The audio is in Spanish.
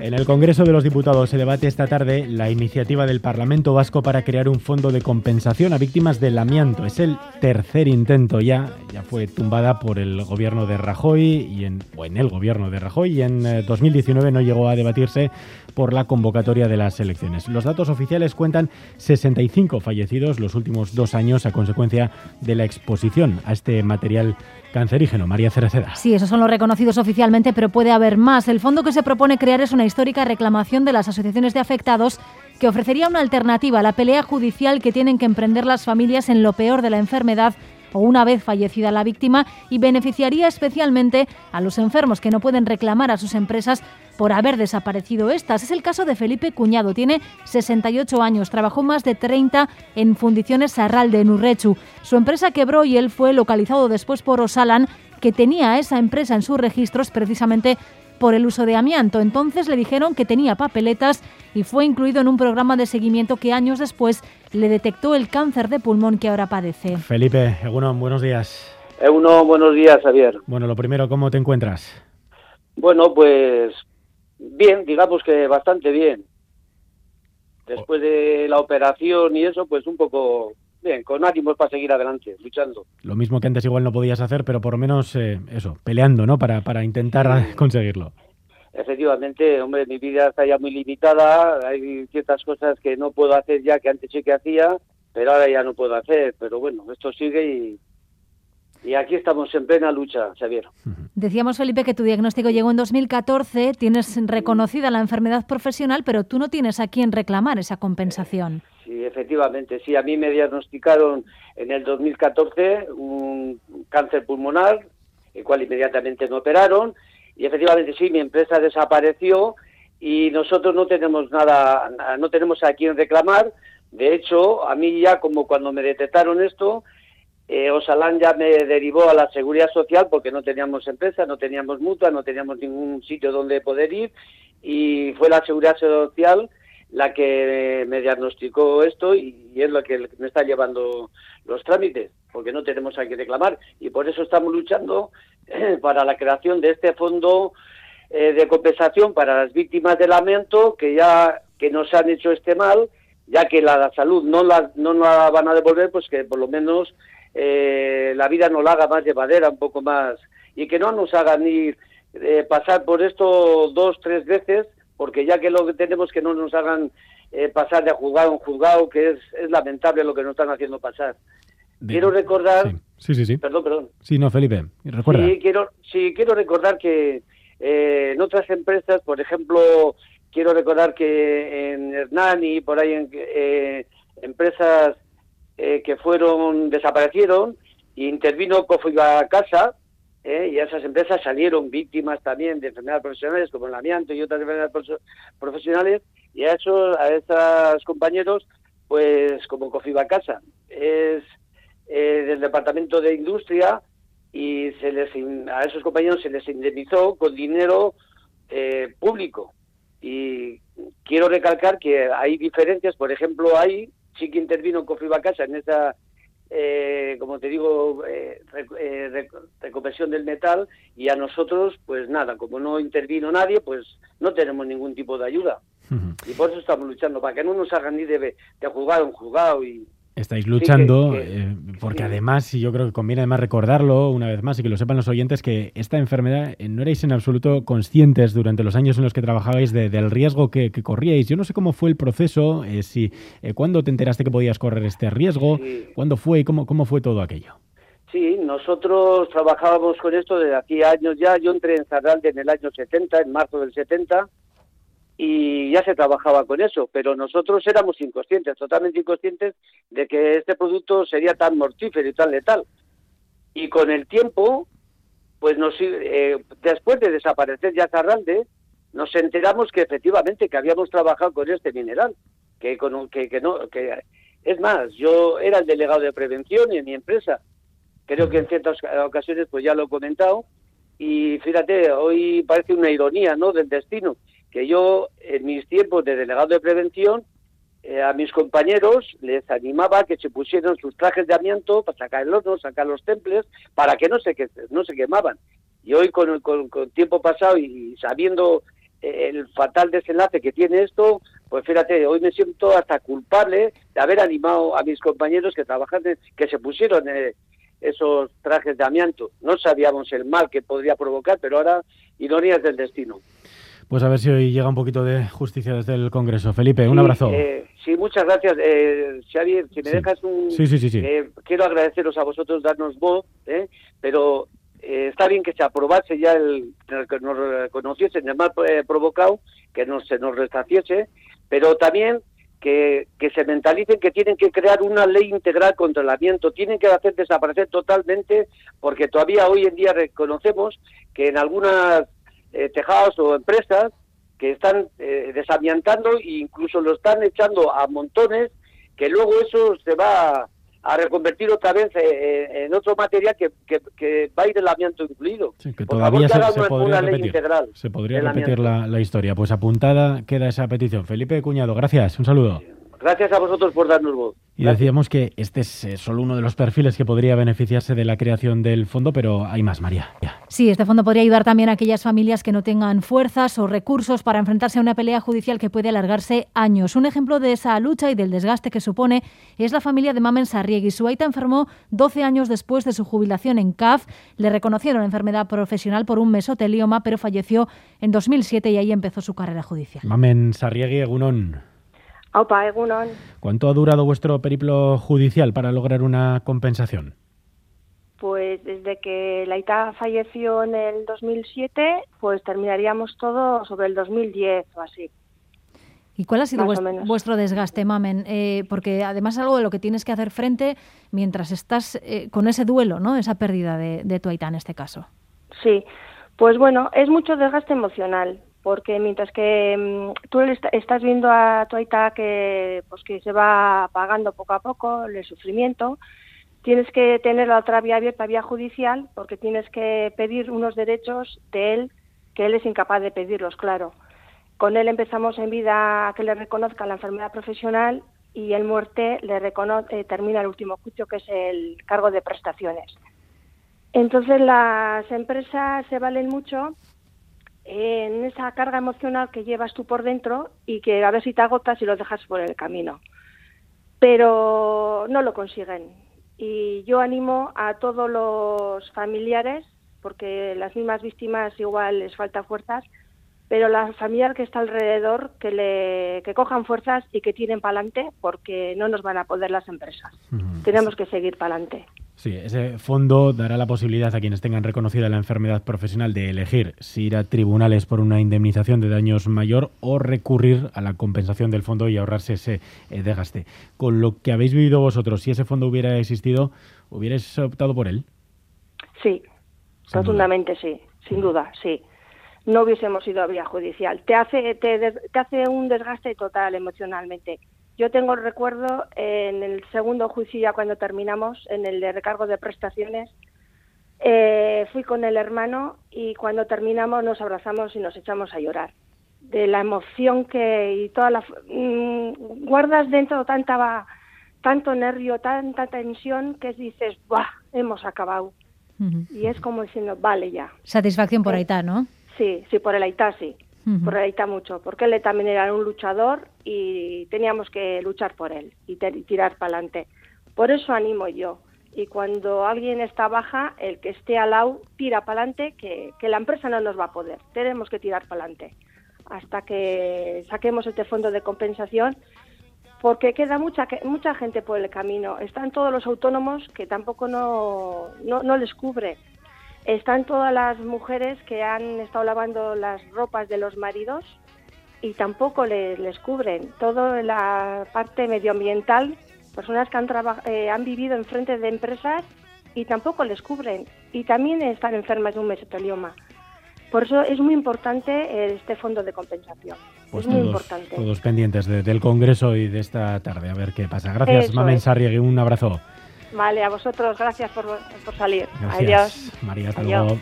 En el Congreso de los Diputados se debate esta tarde la iniciativa del Parlamento Vasco para crear un fondo de compensación a víctimas del amianto. Es el tercer intento ya, ya fue tumbada por el gobierno de Rajoy y en, o en el gobierno de Rajoy y en 2019 eh, no llegó a debatirse por la convocatoria de las elecciones. Los datos oficiales cuentan 65 fallecidos los últimos dos años a consecuencia de la exposición a este material cancerígeno. María Cereceda. Sí, esos son los reconocidos oficialmente, pero puede haber más. El fondo que se propone crear es una histórica reclamación de las asociaciones de afectados que ofrecería una alternativa a la pelea judicial que tienen que emprender las familias en lo peor de la enfermedad o una vez fallecida la víctima y beneficiaría especialmente a los enfermos que no pueden reclamar a sus empresas por haber desaparecido estas. Es el caso de Felipe Cuñado, tiene 68 años, trabajó más de 30 en Fundiciones Sarralde, en Urrechu. Su empresa quebró y él fue localizado después por Osalan, que tenía esa empresa en sus registros precisamente por el uso de amianto. Entonces le dijeron que tenía papeletas y fue incluido en un programa de seguimiento que años después le detectó el cáncer de pulmón que ahora padece. Felipe, Eguno, buenos días. Eguno, buenos días, Javier. Bueno, lo primero, ¿cómo te encuentras? Bueno, pues bien, digamos que bastante bien. Después de la operación y eso, pues un poco bien, con ánimos para seguir adelante, luchando. Lo mismo que antes igual no podías hacer, pero por lo menos eh, eso, peleando, ¿no? Para, para intentar conseguirlo. Efectivamente, hombre, mi vida está ya muy limitada, hay ciertas cosas que no puedo hacer ya que antes sí que hacía, pero ahora ya no puedo hacer, pero bueno, esto sigue y, y aquí estamos en plena lucha, Xavier. Decíamos, Felipe, que tu diagnóstico llegó en 2014, tienes reconocida la enfermedad profesional, pero tú no tienes a quién reclamar esa compensación. Efectivamente, sí, a mí me diagnosticaron en el 2014 un cáncer pulmonar, el cual inmediatamente me operaron, y efectivamente sí, mi empresa desapareció y nosotros no tenemos nada, no tenemos a quién reclamar. De hecho, a mí ya como cuando me detectaron esto, eh, Osalán ya me derivó a la seguridad social porque no teníamos empresa, no teníamos mutua, no teníamos ningún sitio donde poder ir y fue la seguridad social la que me diagnosticó esto y, es lo que me está llevando los trámites, porque no tenemos a qué reclamar. Y por eso estamos luchando para la creación de este fondo eh, de compensación para las víctimas del lamento que ya que nos han hecho este mal, ya que la, salud no la, no la van a devolver, pues que por lo menos eh, la vida nos la haga más llevadera, un poco más, y que no nos hagan ir eh, pasar por esto dos, tres veces, porque ya que lo que tenemos que no nos hagan eh, pasar de juzgado en juzgado, que es, es lamentable lo que nos están haciendo pasar. quiero recordar... Sí. sí, sí, Perdón, perdón. Sí, no, Felipe, recuerda. Sí, quiero, sí, quiero recordar que en otras empresas, por ejemplo, quiero recordar que en Hernani, por ahí en empresas eh, que fueron desaparecieron y intervino Cofiba Casa eh, y esas empresas salieron víctimas también de enfermedades profesionales como el amianto y otras enfermedades profesionales y a esos a esos compañeros pues como Cofiba Casa. Es eh, del departamento de industria y se les a esos compañeros se les indemnizó con dinero público. Y quiero recalcar que hay diferencias. Por ejemplo hay sí que intervino Cofiba Casa en esa, eh, como te digo, eh, eh reconversión del metal y a nosotros, pues nada, como no intervino nadie, pues no tenemos ningún tipo de ayuda. Y por eso estamos luchando, para que no nos hagan ni de, de juzgado en juzgado y, Estáis luchando, eh, porque además, y yo creo que conviene además recordarlo una vez más y que lo sepan los oyentes, que esta enfermedad eh, no erais en absoluto conscientes durante los años en los que trabajabais del riesgo que, corríais. Yo no sé cómo fue el proceso, eh, si cuándo te enteraste que podías correr este riesgo, cuándo fue y cómo, cómo fue todo aquello. Sí, nosotros trabajábamos con esto desde hacía años ya. Yo entré en Zarralde en el año 70, en marzo del 70, y ya se trabajaba con eso, pero nosotros éramos inconscientes, totalmente inconscientes de que este producto sería tan mortífero y tan letal. Y con el tiempo, pues nos, eh, después de desaparecer ya Zarralde, nos enteramos que efectivamente que habíamos trabajado con este mineral, que, con, que, que no, que es más, yo era el delegado de prevención en mi empresa. Creo que en ciertas ocasiones pues ya lo he comentado y fíjate, hoy parece una ironía, ¿no? del destino que yo en mis tiempos de delegado de prevención eh, a mis compañeros les animaba que se pusieran sus trajes de amianto para sacar el horno, sacar los temples, para que no se, no se quemaban. Y hoy con, con, tiempo pasado y sabiendo el fatal desenlace que tiene esto, pues fíjate, hoy me siento hasta culpable de haber animado a mis compañeros que trabajan, que se pusieron eh, esos trajes de amianto. No sabíamos el mal que podría provocar, pero ahora ironías del destino. Pues a ver si hoy llega un poquito de justicia desde el Congreso. Felipe, un abrazo. Eh, sí, muchas gracias. Eh, Xavier, si me dejas un... Sí, sí, sí. Eh, quiero agradeceros a vosotros darnos voz, eh, pero está bien que se aprobase ya el que nos reconociesen el mal provocado, que no se nos restaciese, pero también que, que, se mentalicen que tienen que crear una ley integral contra el amianto, tienen que hacer desaparecer totalmente, porque todavía hoy en día reconocemos que en algunas eh, tejados o empresas que están eh, desamiantando e incluso lo están echando a montones, que luego eso se va a reconvertir otra vez eh, eh, en otro material que, que, va a ir el amianto incluido. Sí, que todavía se, podría repetir, se podría repetir la, la, historia. Pues apuntada queda esa petición. Felipe Cuñado, gracias. Un saludo. Gracias a vosotros por darnos voz. Y decíamos que este es eh, solo uno de los perfiles que podría beneficiarse de la creación del fondo, pero hay más, María. Sí, este fondo podría ayudar también a aquellas familias que no tengan fuerzas o recursos para enfrentarse a una pelea judicial que puede alargarse años. Un ejemplo de esa lucha y del desgaste que supone es la familia de Mamen Sarriegui. Su aita enfermó 12 años después de su jubilación en CAF. Le reconocieron enfermedad profesional por un mesotelioma, pero falleció en 2007 y ahí empezó su carrera judicial. Mamen Sarriegui, Egunon. Aupa, egunon. ¿Cuánto ha durado vuestro periplo judicial para lograr una compensación? Pues desde que la ITA falleció en el 2007, pues terminaríamos todo sobre el 2010 o así. ¿Y cuál ha sido vuestro, desgaste, Mamen? Eh, porque además es algo de lo que tienes que hacer frente mientras estás eh, con ese duelo, ¿no? Esa pérdida de, de tu Aita en este caso. Sí, pues bueno, es mucho desgaste emocional porque mientras que mm, tú estás viendo a tu aita que, pues, que se va apagando poco a poco el sufrimiento, tienes que tener la otra vía abierta, vía judicial, porque tienes que pedir unos derechos de él que él es incapaz de pedirlos, claro. Con él empezamos en vida que le reconozca la enfermedad profesional y en muerte le reconoce, eh, termina el último juicio, que es el cargo de prestaciones. Entonces las empresas se valen mucho en esa carga emocional que llevas tú por dentro y que a ver si te agotas y lo dejas por el camino. Pero no lo consiguen. Y yo animo a todos los familiares, porque las mismas víctimas igual les falta fuerzas, pero la familiar que está alrededor que le que cojan fuerzas y que tiren para adelante porque no nos van a poder las empresas. Tenemos que seguir para adelante. Sí, ese fondo dará la posibilidad a quienes tengan reconocida la enfermedad profesional de elegir si ir a tribunales por una indemnización de daños mayor o recurrir a la compensación del fondo y ahorrarse ese eh, desgaste. Con lo que habéis vivido vosotros, si ese fondo hubiera existido, ¿hubierais optado por él? Sí, rotundamente sí, sin duda, sí. No hubiésemos ido a vía judicial. Te hace, te, te hace un desgaste total emocionalmente yo tengo el recuerdo en el segundo juicio, ya cuando terminamos, en el de recargo de prestaciones, eh, fui con el hermano y cuando terminamos nos abrazamos y nos echamos a llorar. De la emoción que y toda la. Mm, guardas dentro tanta, tanto nervio, tanta tensión que dices, ¡buah! Hemos acabado. Y es como diciendo, vale ya. Satisfacción por Aitá, ¿no? Sí, sí, por el Aitá, sí por mucho, porque él también era un luchador y teníamos que luchar por él y, tirar para adelante. Por eso animo yo. Y cuando alguien está baja, el que esté al lado tira para adelante, que, que la empresa no nos va a poder. Tenemos que tirar para adelante hasta que saquemos este fondo de compensación porque queda mucha mucha gente por el camino. Están todos los autónomos que tampoco no, no, no les cubre están todas las mujeres que han estado lavando las ropas de los maridos y tampoco les, les cubren. Toda la parte medioambiental, personas que han, eh, han vivido enfrente de empresas y tampoco les cubren. Y también están enfermas de un mesotelioma. Por eso es muy importante este fondo de compensación. Pues es muy todos, importante. Todos pendientes del Congreso y de esta tarde, a ver qué pasa. Gracias, Mamen Sarriegui, un abrazo. Vale, a vosotros, gracias por, por salir. Gracias. Adiós. María, hasta luego.